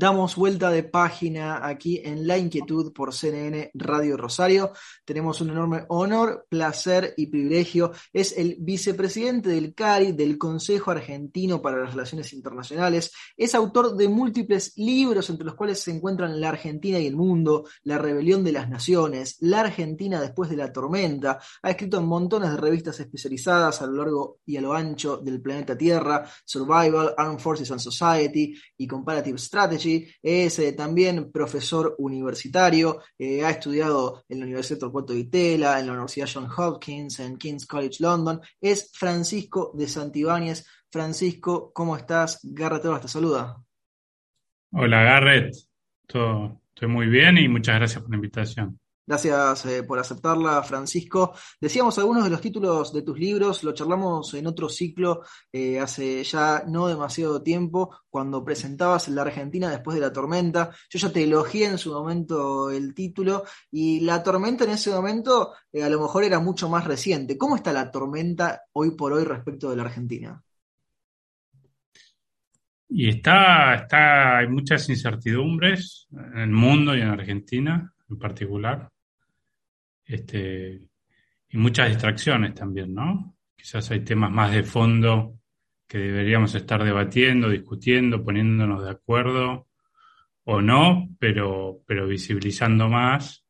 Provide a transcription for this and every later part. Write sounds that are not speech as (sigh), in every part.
Damos vuelta de página aquí en La Inquietud por CNN Radio Rosario. Tenemos un enorme honor, placer y privilegio. Es el vicepresidente del CARI, del Consejo Argentino para las Relaciones Internacionales. Es autor de múltiples libros, entre los cuales se encuentran La Argentina y el Mundo, La Rebelión de las Naciones, La Argentina después de la tormenta. Ha escrito en montones de revistas especializadas a lo largo y a lo ancho del planeta Tierra, Survival, Armed Forces and Society y Comparative Strategy es eh, también profesor universitario, eh, ha estudiado en la Universidad Torcuato de Itela, en la Universidad John Hopkins, en King's College London, es Francisco de Santibáñez. Francisco, ¿cómo estás? Garrett te saluda. Hola Garrett, estoy muy bien y muchas gracias por la invitación. Gracias eh, por aceptarla, Francisco. Decíamos algunos de los títulos de tus libros, lo charlamos en otro ciclo eh, hace ya no demasiado tiempo, cuando presentabas La Argentina después de la tormenta. Yo ya te elogié en su momento el título y la tormenta en ese momento eh, a lo mejor era mucho más reciente. ¿Cómo está la tormenta hoy por hoy respecto de la Argentina? Y está, está, hay muchas incertidumbres en el mundo y en Argentina en particular este, y muchas distracciones también, ¿no? Quizás hay temas más de fondo que deberíamos estar debatiendo, discutiendo, poniéndonos de acuerdo o no, pero, pero visibilizando más.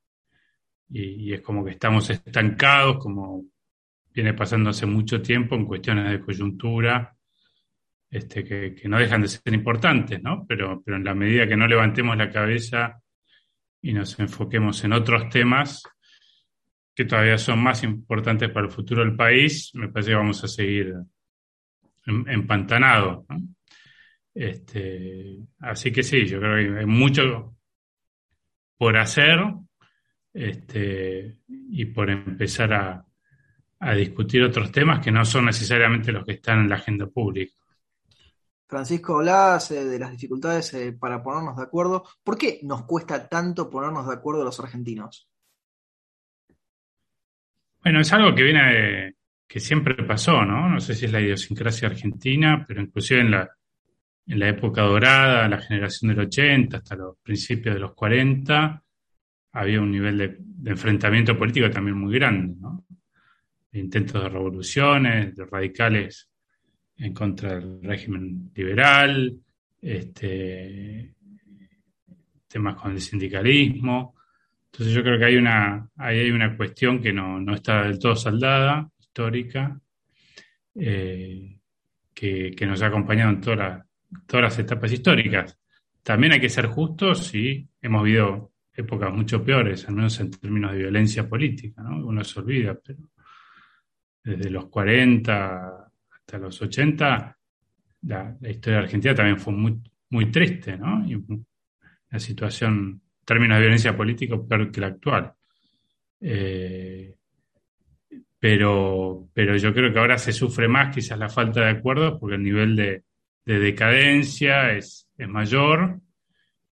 Y, es como que estamos estancados, como viene pasando hace mucho tiempo en cuestiones de coyuntura, este, que, que, no dejan de ser importantes, ¿no? Pero, pero en la medida que no levantemos la cabeza y nos enfoquemos en otros temas, que todavía son más importantes para el futuro del país, me parece que vamos a seguir empantanados. Este, así que sí, yo creo que hay mucho por hacer este, y por empezar a, discutir otros temas que no son necesariamente los que están en la agenda pública. Francisco, hablabas eh, de las dificultades eh, para ponernos de acuerdo. ¿Por qué nos cuesta tanto ponernos de acuerdo los argentinos? Bueno, es algo que viene de, que siempre pasó, ¿no? No sé si es la idiosincrasia argentina, pero inclusive en la, en la época dorada, la generación del 80 hasta los principios de los 40, había un nivel de, enfrentamiento político también muy grande, ¿no? intentos de revoluciones, de radicales en contra del régimen liberal, este, temas con el sindicalismo. Entonces yo creo que hay una, hay una cuestión que no, está del todo saldada, histórica, eh, que, nos ha acompañado en todas las etapas históricas. También hay que ser justos y hemos vivido épocas mucho peores, al menos en términos de violencia política, ¿no? Uno se olvida, pero desde los 40 hasta los 80, la, historia de Argentina también fue muy, muy triste, ¿no? Y situación términos de violencia política peor que la actual. Eh, pero, pero yo creo que ahora se sufre más quizás la falta de acuerdos porque el nivel de, decadencia es, es, mayor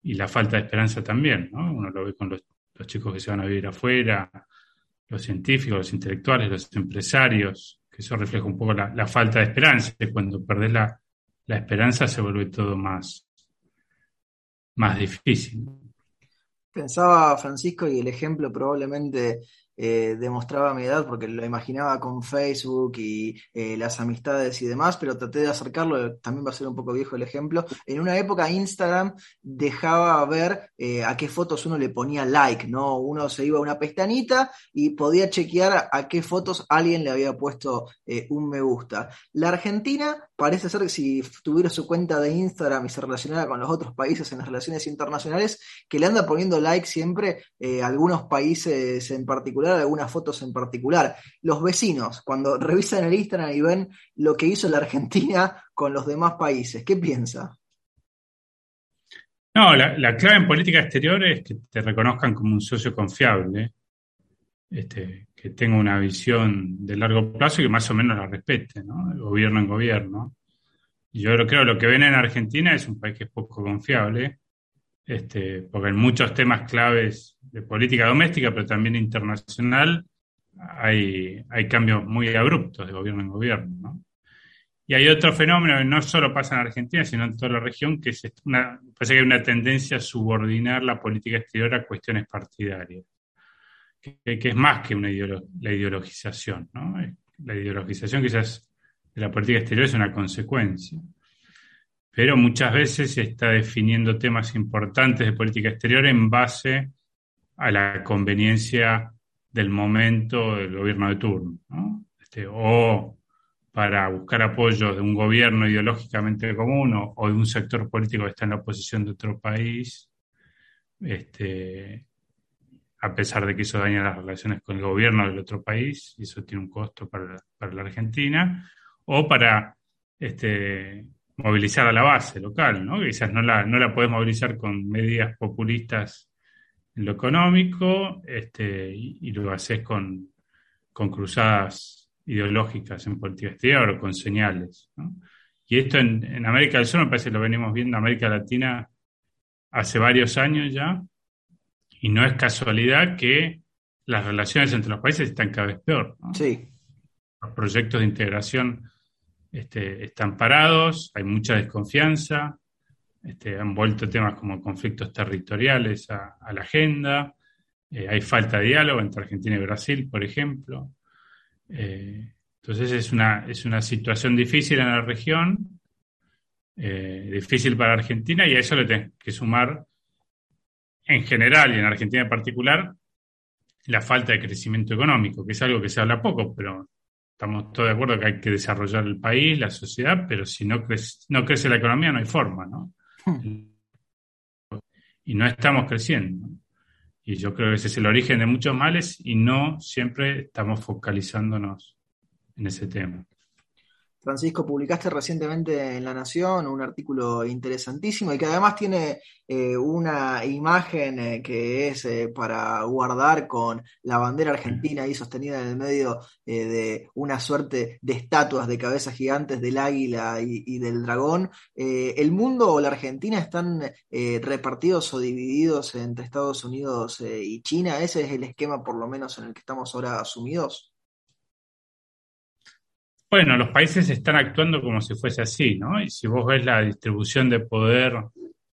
y la falta de esperanza también. ¿no? Uno lo ve con los, chicos que se van a vivir afuera, los científicos, los intelectuales, los empresarios, que eso refleja un poco la, falta de esperanza. Cuando perdés la, la esperanza se vuelve todo más, más difícil. Pensaba Francisco y el ejemplo probablemente eh, demostraba mi edad porque lo imaginaba con Facebook y eh, las amistades y demás, pero traté de acercarlo, también va a ser un poco viejo el ejemplo. En una época Instagram dejaba ver eh, a qué fotos uno le ponía like, ¿no? Uno se iba a una pestañita y podía chequear a qué fotos alguien le había puesto un me gusta. La Argentina parece ser que si tuviera su cuenta de Instagram y se relacionara con los otros países en las relaciones internacionales, que le anda poniendo like siempre algunos países en particular algunas fotos en particular. Los vecinos, cuando revisan el Instagram y ven lo que hizo la Argentina con los demás países, ¿qué piensa? No, la, clave en política exterior es que te reconozcan como un socio confiable, este, que tenga una visión de largo plazo y que más o menos la respete, ¿no? gobierno en gobierno. Yo creo que lo que ven en Argentina es un país que es poco confiable, este, porque en muchos temas claves de política doméstica, pero también internacional, hay, cambios muy abruptos de gobierno en gobierno. ¿no? Y hay otro fenómeno que no solo pasa en Argentina, sino en toda la región, que es una, parece que hay una tendencia a subordinar la política exterior a cuestiones partidarias, que, es más que una la ideologización. ¿no? La ideologización quizás de la política exterior es una consecuencia, pero muchas veces se está definiendo temas importantes de política exterior en base a la conveniencia del momento del gobierno de turno, ¿no? Este, o para buscar apoyo de un gobierno ideológicamente común o, de un sector político que está en la oposición de otro país, este, a pesar de que eso daña las relaciones con el gobierno del otro país, y eso tiene un costo para, la Argentina, o para este, movilizar a la base local, ¿no? quizás no la, no la podés movilizar con medidas populistas en lo económico, este, y, lo haces con, con cruzadas ideológicas en política exterior o con señales. Y esto en, América del Sur me parece que lo venimos viendo en América Latina hace varios años ya, y no es casualidad que las relaciones entre los países están cada vez peor. Sí. Los proyectos de integración este, están parados, hay mucha desconfianza, este, han vuelto temas como conflictos territoriales a, la agenda, eh, hay falta de diálogo entre Argentina y Brasil, por ejemplo. Eh, entonces es una, es una situación difícil en la región, eh, difícil para Argentina, y a eso le tengo que sumar, en general y en Argentina en particular, la falta de crecimiento económico, que es algo que se habla poco, pero estamos todos de acuerdo que hay que desarrollar el país, la sociedad, pero si no crece, no crece la economía no hay forma, ¿no? Hmm. Y no estamos creciendo. Y yo creo que ese es el origen de muchos males y no siempre estamos focalizándonos en ese tema. Francisco, publicaste recientemente en La Nación un artículo interesantísimo y que además tiene eh, una imagen eh, que es eh, para guardar con la bandera argentina ahí sostenida en el medio de una suerte de estatuas de cabezas gigantes del águila y, del dragón. ¿El mundo o la Argentina están repartidos o divididos entre Estados Unidos y China? ¿Ese es el esquema por lo menos en el que estamos ahora asumidos? Bueno, los países están actuando como si fuese así, ¿no? Y si vos ves la distribución de poder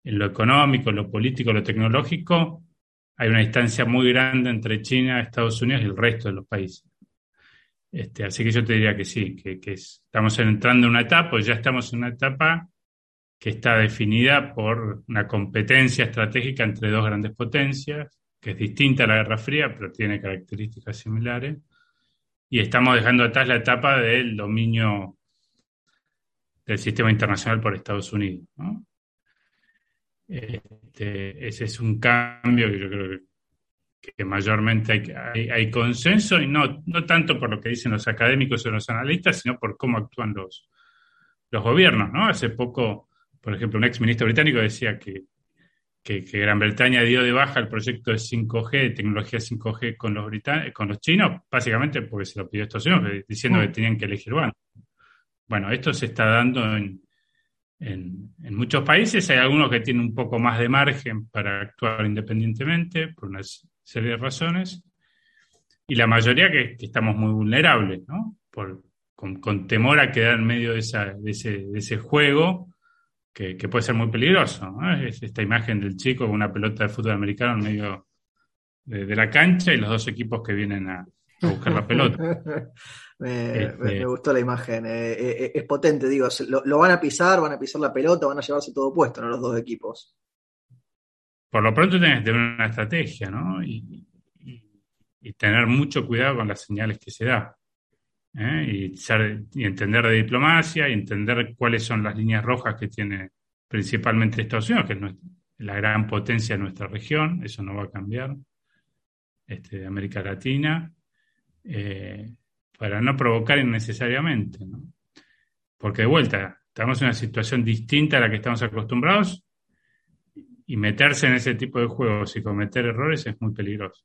en lo económico, lo político, lo tecnológico, hay una distancia muy grande entre China, Estados Unidos y el resto de los países. Este, así que yo te diría que sí, que, estamos entrando en una etapa, o ya estamos en una etapa que está definida por una competencia estratégica entre dos grandes potencias, que es distinta a la Guerra Fría, pero tiene características similares y estamos dejando atrás la etapa del dominio del sistema internacional por Estados Unidos. Este, ese es un cambio que yo creo que, mayormente hay, hay, consenso y no, no tanto por lo que dicen los académicos o los analistas, sino por cómo actúan los, los gobiernos. ¿no? Hace poco, por ejemplo, un ex ministro británico decía que que, Gran Bretaña dio de baja el proyecto de 5G, de tecnología 5G con los, con los chinos, básicamente porque se lo pidió Estados Unidos, diciendo que mm. tenían que elegir bueno. Bueno, esto se está dando en, en, muchos países. Hay algunos que tienen un poco más de margen para actuar independientemente por una serie de razones. Y la mayoría que, estamos muy vulnerables, ¿no? Por, con, temor a quedar en medio de, esa, de, ese, de ese juego que, puede ser muy peligroso. Es esta imagen del chico con una pelota de fútbol americano en medio de, la cancha y los dos equipos que vienen a, buscar la pelota. (laughs) Este me, gustó la imagen. Eh, eh, eh, es potente, digo. Lo, van a pisar, van a pisar la pelota, van a llevarse todo puesto, ¿no? Los dos equipos. Por lo pronto tienes que tener una estrategia, ¿no? y, tener mucho cuidado con las señales que se da. ¿Eh? y, entender de diplomacia y entender cuáles son las líneas rojas que tiene principalmente Estados Unidos, que es la gran potencia de nuestra región, eso no va a cambiar, este, de América Latina, eh, para no provocar innecesariamente. Porque de vuelta, estamos en una situación distinta a la que estamos acostumbrados y meterse en ese tipo de juegos y cometer errores es muy peligroso.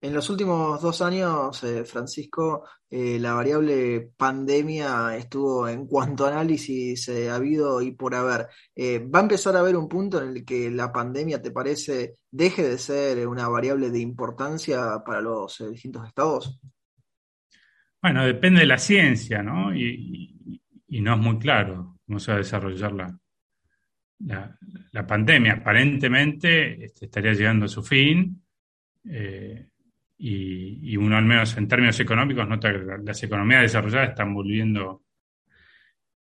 En los últimos dos años, eh, Francisco, eh, la variable pandemia estuvo en cuanto a análisis ha habido y por haber. Eh, ¿Va a empezar a haber un punto en el que la pandemia, te parece, deje de ser una variable de importancia para los distintos estados? Bueno, depende de la ciencia, ¿no? Y, no es muy claro cómo se va a desarrollar la, la, pandemia. Aparentemente este, estaría llegando a su fin y, uno al menos en términos económicos nota que las economías desarrolladas están volviendo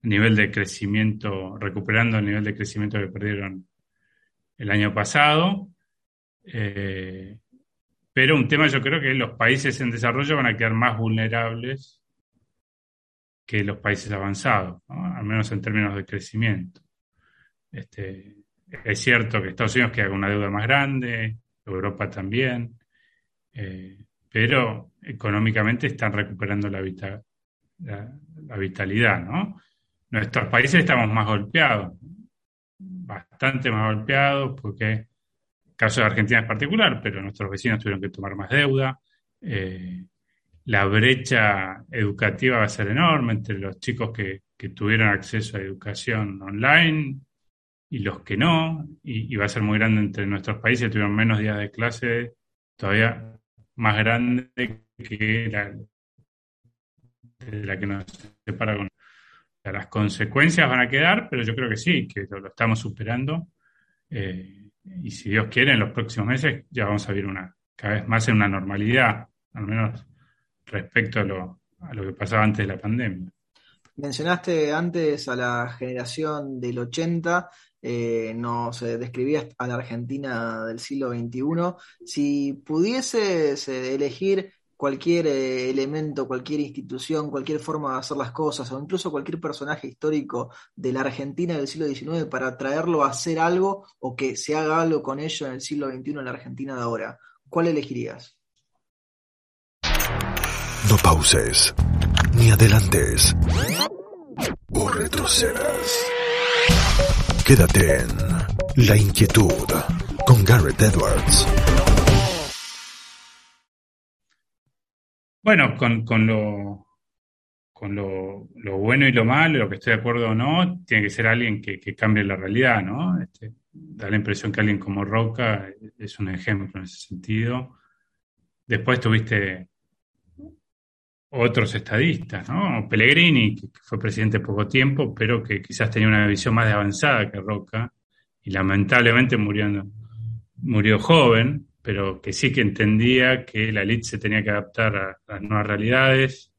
a nivel de crecimiento, recuperando el nivel de crecimiento que perdieron el año pasado. Eh, pero un tema yo creo que los países en desarrollo van a quedar más vulnerables que los países avanzados, al menos en términos de crecimiento. Este, es cierto que Estados Unidos queda con una deuda más grande, Europa también, eh, pero económicamente están recuperando la, vitalidad, ¿no? Nuestros países estamos más golpeados, bastante más golpeados, porque el caso de Argentina es particular, pero nuestros vecinos tuvieron que tomar más deuda. Eh, la brecha educativa va a ser enorme entre los chicos que, tuvieron acceso a educación online y los que no, y, va a ser muy grande entre nuestros países, tuvieron menos días de clase, todavía más grande que la, que nos separa con... las consecuencias van a quedar, pero yo creo que sí, que lo, estamos superando. Eh, y si Dios quiere, en los próximos meses ya vamos a ver una, cada vez más en una normalidad, al menos respecto a lo, a lo que pasaba antes de la pandemia. Mencionaste antes a la generación del 80 eh, nos describías a la Argentina del siglo XXI. Si pudieses eh, elegir cualquier eh, elemento, cualquier institución, cualquier forma de hacer las cosas, o incluso cualquier personaje histórico de la Argentina del siglo XIX para traerlo a hacer algo o que se haga algo con ello en el siglo XXI en la Argentina de ahora, ¿cuál elegirías? No pauses, ni adelantes, o retrocedas. Quédate en La Inquietud con Garrett Edwards. Bueno, con, lo, con lo, bueno y lo malo, lo que estoy de acuerdo o no, tiene que ser alguien que, cambie la realidad, ¿no? Este, da la impresión que alguien como Roca es un ejemplo en ese sentido. Después tuviste otros estadistas, ¿no? Pellegrini, que fue presidente poco tiempo, pero que quizás tenía una visión más avanzada que Roca, y lamentablemente murió, murió joven, pero que sí que entendía que la élite se tenía que adaptar a las nuevas realidades,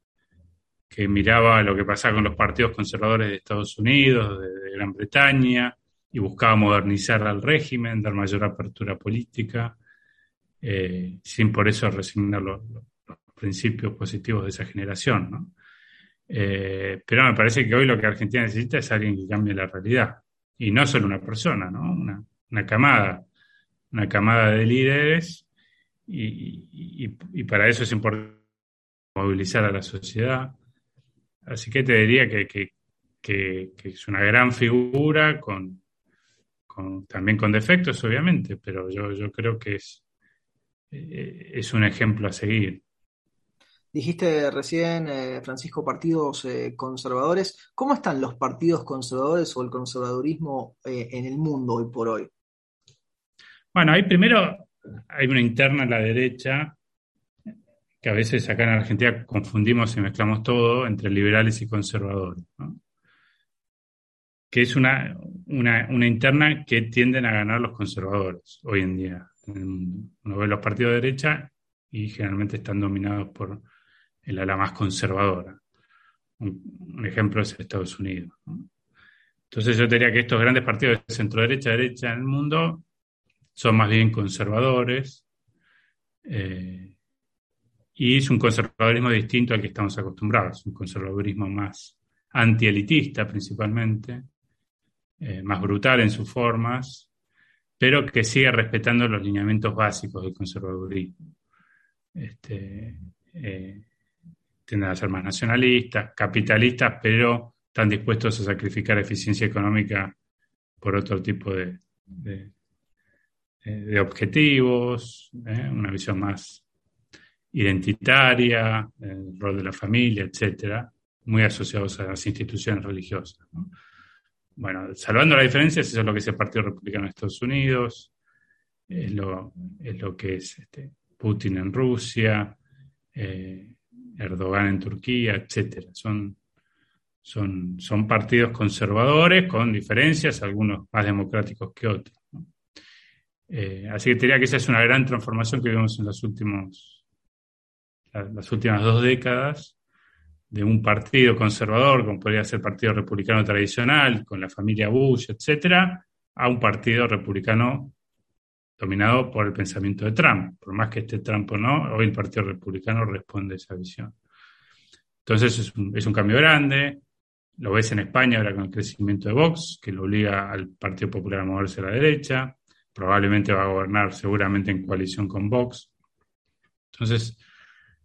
que miraba lo que pasaba con los partidos conservadores de Estados Unidos, de, Gran Bretaña, y buscaba modernizar al régimen, dar mayor apertura política, eh, sin por eso resignarlo principios positivos de esa generación, ¿no? Eh, pero me parece que hoy lo que Argentina necesita es alguien que cambie la realidad. Y no solo una persona, ¿no? Una, camada, una camada de líderes y, para eso es importante movilizar a la sociedad. Así que te diría que, es una gran figura, con, también con defectos, obviamente, pero yo, yo creo que es, eh, es un ejemplo a seguir. Dijiste recién, eh, Francisco, partidos eh, conservadores. ¿Cómo están los partidos conservadores o el conservadurismo eh, en el mundo hoy por hoy? Bueno, ahí primero hay una interna en la derecha, que a veces acá en Argentina confundimos y mezclamos todo entre liberales y conservadores, que es una, una, una, interna que tienden a ganar los conservadores hoy en día en. Uno ve los partidos de derecha y generalmente están dominados por el ala más conservadora. Un, ejemplo es Estados Unidos. Entonces yo diría que estos grandes partidos de centro-derecha, derecha en el mundo son más bien conservadores eh, y es un conservadurismo distinto al que estamos acostumbrados, un conservadurismo más antielitista principalmente, eh, más brutal en sus formas, pero que sigue respetando los lineamientos básicos del conservadurismo. Este, eh, tienden a ser más nacionalistas, capitalistas, pero están dispuestos a sacrificar eficiencia económica por otro tipo de, de, objetivos, ¿eh? una visión más identitaria, el rol de la familia, etcétera, muy asociados a las instituciones religiosas. Bueno, salvando las diferencias, eso es lo que es el Partido Republicano de Estados Unidos, es lo, es lo que es este, Putin en Rusia, eh, Erdogan en Turquía, etcétera. Son, son, son partidos conservadores con diferencias, algunos más democráticos que otros. Eh, así que diría que esa es una gran transformación que vemos en los últimos, las últimas dos décadas de un partido conservador, como podría ser el Partido Republicano tradicional, con la familia Bush, etcétera, a un partido republicano dominado por el pensamiento de Trump. Por más que esté Trump o no, hoy el Partido Republicano responde a esa visión. Entonces es un, es un cambio grande. Lo ves en España ahora con el crecimiento de Vox, que lo obliga al Partido Popular a moverse a la derecha. Probablemente va a gobernar seguramente en coalición con Vox. Entonces,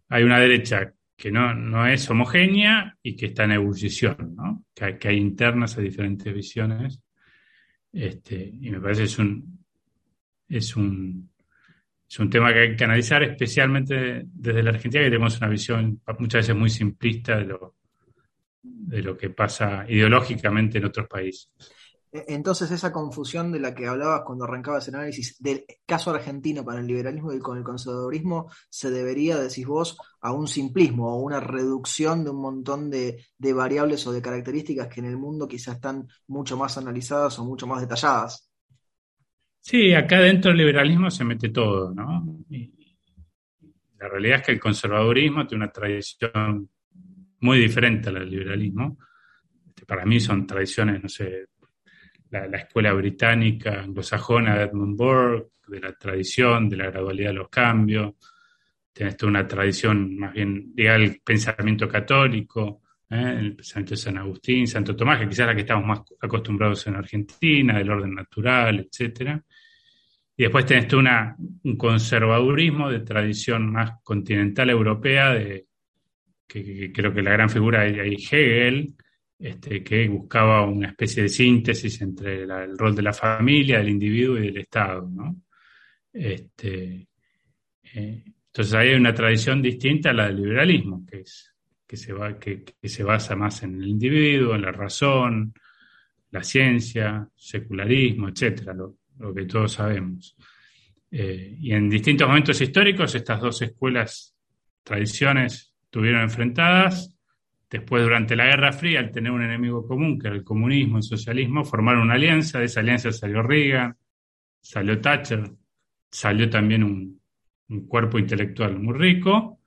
hay una derecha que no, no es homogénea y que está en ebullición, ¿no? que, hay, internas a diferentes visiones. Este, y me parece que es un, es un, es un tema que hay que analizar, especialmente desde la Argentina, que tenemos una visión muchas veces muy simplista de lo, de lo que pasa ideológicamente en otros países. E, entonces, esa confusión de la que hablabas cuando arrancabas el análisis del caso argentino para el liberalismo y con el conservadurismo, se debería, decís vos, a un simplismo o una reducción de un montón de, de variables o de características que en el mundo quizás están mucho más analizadas o mucho más detalladas. Sí, acá dentro del liberalismo se mete todo, ¿no? Y la realidad es que el conservadurismo tiene una tradición muy diferente a la del liberalismo. Este, para mí son tradiciones, no sé, la, escuela británica anglosajona de Edmund Burke, de la tradición, de la gradualidad de los cambios. Tienes toda una tradición más bien ligada al pensamiento católico, ¿eh? el pensamiento de San Agustín, Santo Tomás, que quizás la que estamos más acostumbrados en Argentina, del orden natural, etcétera. Y después tenés tú una, un conservadurismo de tradición más continental europea, de, que, creo que la gran figura es Hegel, este, que buscaba una especie de síntesis entre el rol de la familia, del individuo y del Estado. ¿no? Este, eh, entonces ahí hay una tradición distinta a la del liberalismo, que, es, que, se va, que, se basa más en el individuo, en la razón, la ciencia, secularismo, lo, lo que todos sabemos. Eh, y en distintos momentos históricos estas dos escuelas, tradiciones, estuvieron enfrentadas. Después, durante la Guerra Fría, al tener un enemigo común, que era el comunismo el socialismo, formaron una alianza. De esa alianza salió Reagan, salió Thatcher, salió también un, cuerpo intelectual muy rico,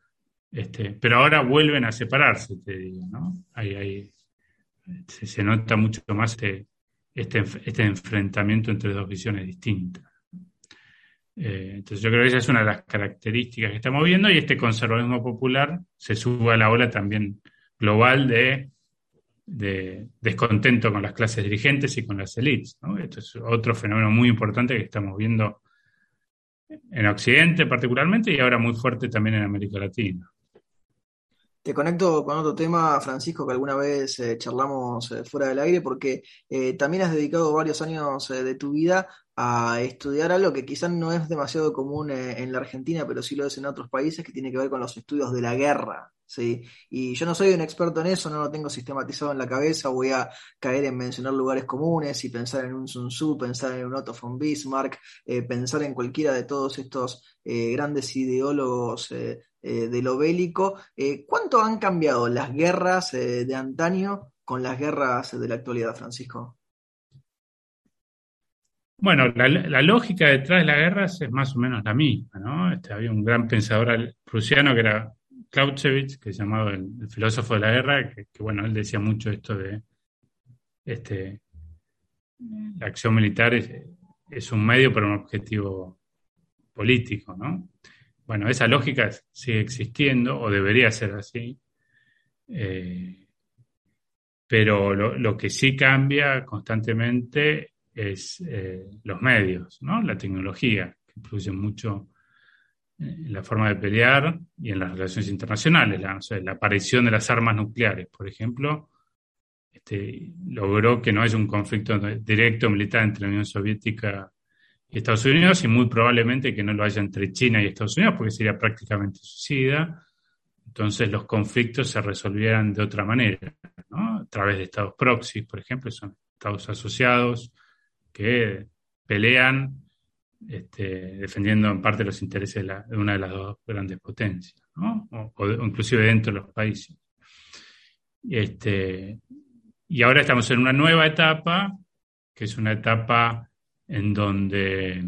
este, pero ahora vuelven a separarse, te digo, ¿no? Ahí, se, nota mucho más este, este, este, enfrentamiento entre dos visiones distintas. Eh, entonces yo creo que esa es una de las características que estamos viendo y este conservadurismo popular se sube a la ola también global de, descontento con las clases dirigentes y con las élites. Esto es otro fenómeno muy importante que estamos viendo en Occidente particularmente y ahora muy fuerte también en América Latina. Te conecto con otro tema, Francisco, que alguna vez eh, charlamos eh, fuera del aire, porque eh, también has dedicado varios años de tu vida a estudiar algo que quizás no es demasiado común en la Argentina, pero sí lo es en otros países, que tiene que ver con los estudios de la guerra. ¿Sí? Y yo no soy un experto en eso, no lo tengo sistematizado en la cabeza, voy a caer en mencionar lugares comunes y pensar en un Sun Tzu, pensar en un Otto von Bismarck, pensar en cualquiera de todos estos grandes ideólogos eh, de lo bélico. Eh, ¿Cuánto han cambiado las guerras eh, de antaño con las guerras de la actualidad, Francisco? Bueno, la, lógica detrás de las guerras es más o menos la misma, ¿no? Este, había un gran pensador prusiano que era Clausewitz, que es llamado el, filósofo de la guerra, que, bueno, él decía mucho esto de este, la acción militar es, un medio para un objetivo político, ¿no? Bueno, esa lógica sigue existiendo o debería ser así, eh, pero lo, que sí cambia constantemente es eh, los medios, ¿no? la tecnología, que influye mucho en la forma de pelear y en las relaciones internacionales. La, aparición de las armas nucleares, por ejemplo, este, logró que no haya un conflicto directo militar entre la Unión Soviética y Estados Unidos y muy probablemente que no lo haya entre China y Estados Unidos porque sería prácticamente suicida. Entonces los conflictos se resolvieran de otra manera, a través de estados proxy, por ejemplo, son estados asociados que pelean este, defendiendo en parte los intereses de, una de las dos grandes potencias, ¿no? o, inclusive dentro de los países. Este, y ahora estamos en una nueva etapa, que es una etapa en donde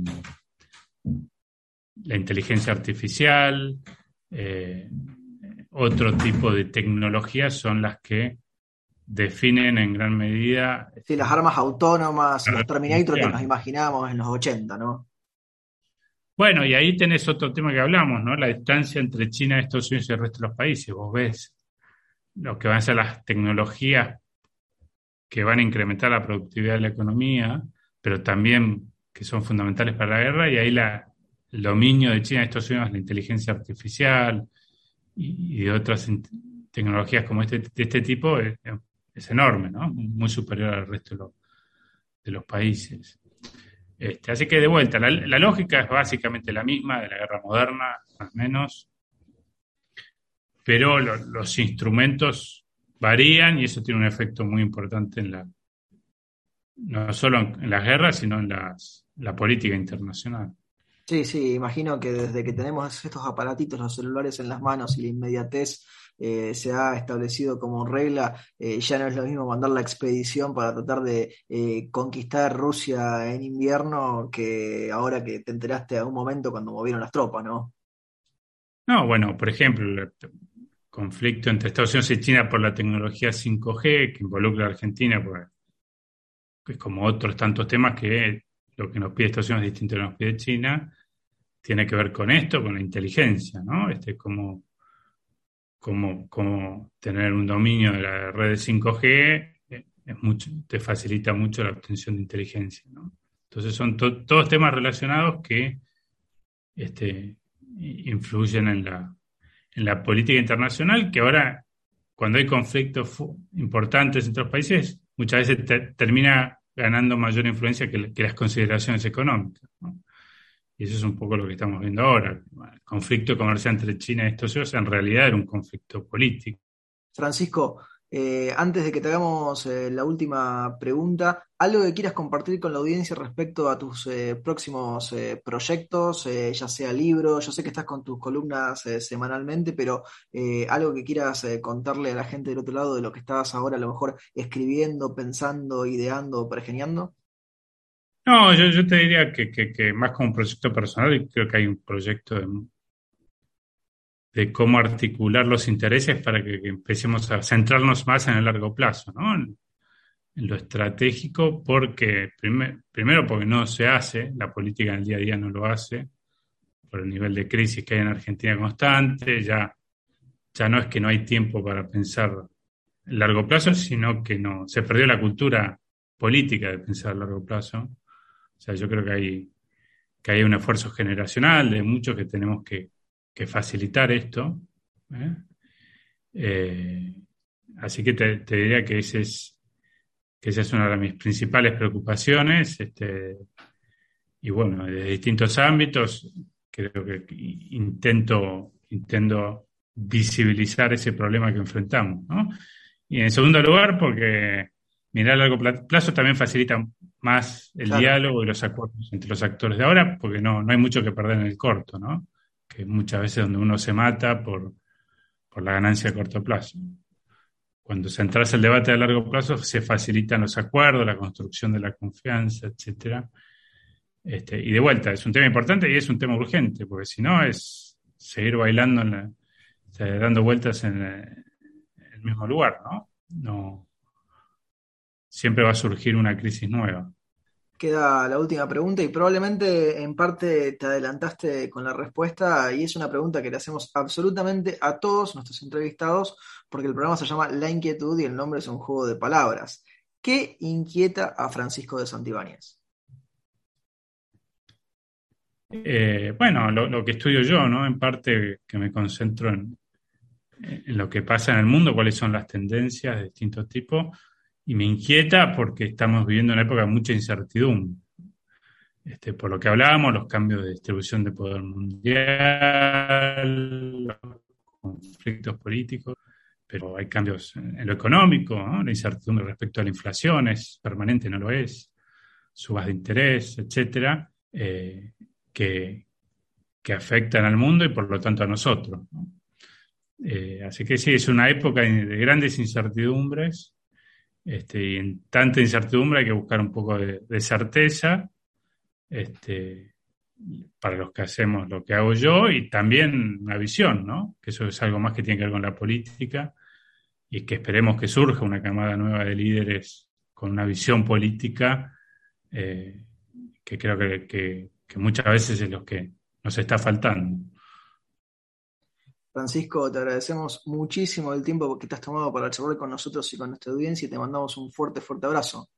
la inteligencia artificial, eh, otro tipo de tecnologías son las que definen en gran medida. Sí, las armas autónomas, los Terminator que nos imaginamos en los 80, ¿no? Bueno, y ahí tenés otro tema que hablamos, ¿no? La distancia entre China, Estados Unidos y el resto de los países. Vos ves lo que van a ser las tecnologías que van a incrementar la productividad de la economía, pero también que son fundamentales para la guerra, y ahí la, el dominio de China Estados Unidos, la inteligencia artificial y, de otras tecnologías como este, de este tipo es, enorme, ¿no? Muy superior al resto de los, países. Este, así que de vuelta, la, lógica es básicamente la misma de la guerra moderna, más o menos, pero los instrumentos varían y eso tiene un efecto muy importante en la, no solo en, las guerras, sino en la política internacional. Sí, sí, imagino que desde que tenemos estos aparatitos, los celulares en las manos y la inmediatez eh, se ha establecido como regla, eh, ya no es lo mismo mandar la expedición para tratar de eh, conquistar Rusia en invierno que ahora que te enteraste a un momento cuando movieron las tropas, ¿no? No, bueno, por ejemplo, el conflicto entre Estados Unidos y China por la tecnología 5G que involucra a Argentina, pues, es como otros tantos temas que lo que nos pide Estados Unidos es distinto a lo que nos pide China, tiene que ver con esto, con la inteligencia, ¿no? Este, como, como, como tener un dominio de la red de 5G eh, te facilita mucho la obtención de inteligencia. Entonces son todos temas relacionados que este, influyen en la, en la política internacional, que ahora, cuando hay conflictos importantes entre los países, muchas veces termina ganando mayor influencia que, las consideraciones económicas. Y eso es un poco lo que estamos viendo ahora. El conflicto comercial entre China y Estados Unidos en realidad era un conflicto político. Francisco, eh, antes de que te hagamos eh, la última pregunta, algo que quieras compartir con la audiencia respecto a tus eh, próximos proyectos, ya sea libros, yo sé que estás con tus columnas semanalmente, pero algo que quieras contarle a la gente del otro lado de lo que estás ahora a lo mejor escribiendo, pensando, ideando, pergeniando. No, yo, te diría que, que, más como un proyecto personal, creo que hay un proyecto de cómo articular los intereses para que, empecemos a centrarnos más en el largo plazo, ¿no? En, lo estratégico, porque primero porque no se hace, la política en el día a día no lo hace, por el nivel de crisis que hay en Argentina constante, ya, ya no es que no hay tiempo para pensar el largo plazo, sino que no, se perdió la cultura política de pensar a largo plazo. O sea, yo creo que hay, que hay un esfuerzo generacional de muchos que tenemos que, que facilitar esto. ¿eh? Eh, así que te, diría que, ese es, que esa es una de mis principales preocupaciones. Este, y bueno, de distintos ámbitos, creo que intento, intento visibilizar ese problema que enfrentamos. Y en segundo lugar, porque mirar a largo plazo también facilita más el diálogo y los acuerdos entre los actores de ahora, porque no, no hay mucho que perder en el corto, ¿no? que muchas veces donde uno se mata por, la ganancia a corto plazo. Cuando se entra el debate a largo plazo, se facilitan los acuerdos, la construcción de la confianza, etc. Este, y de vuelta, es un tema importante y es un tema urgente, porque si no es seguir bailando, dando vueltas en el mismo lugar, ¿no? No, siempre va a surgir una crisis nueva queda la última pregunta y probablemente en parte te adelantaste con la respuesta y es una pregunta que le hacemos absolutamente a todos nuestros entrevistados porque el programa se llama La Inquietud y el nombre es un juego de palabras. ¿Qué inquieta a Francisco de Santibáñez? Eh, bueno, lo, que estudio yo, ¿no? En parte que me concentro en, en lo que pasa en el mundo, cuáles son las tendencias de distintos tipos y me inquieta porque estamos viviendo una época de mucha incertidumbre. este, por lo que hablábamos, los cambios de distribución de poder mundial, los conflictos políticos, pero hay cambios en lo económico, la incertidumbre respecto a la inflación es permanente, no lo es, subas de interés, etcétera, eh, que, que, afectan al mundo y por lo tanto a nosotros. Eh, así que sí, es una época de grandes incertidumbres este, y en tanta incertidumbre hay que buscar un poco de, certeza este, para los que hacemos lo que hago yo y también una visión, ¿no? Que eso es algo más que tiene que ver con la política y que esperemos que surja una camada nueva de líderes con una visión política eh, que creo que, que, muchas veces es lo que nos está faltando. Francisco, te agradecemos muchísimo el tiempo que te has tomado para charlar con nosotros y con nuestra audiencia y te mandamos un fuerte, fuerte abrazo.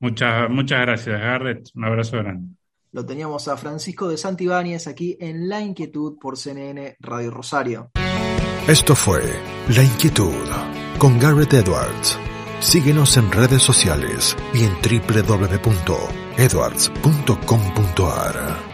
Muchas, muchas gracias, Garrett. Un abrazo grande. Lo teníamos a Francisco de Santibáñez aquí en La Inquietud por CNN Radio Rosario. Esto fue La Inquietud con Garrett Edwards. Síguenos en redes sociales y en www.edwards.com.ar.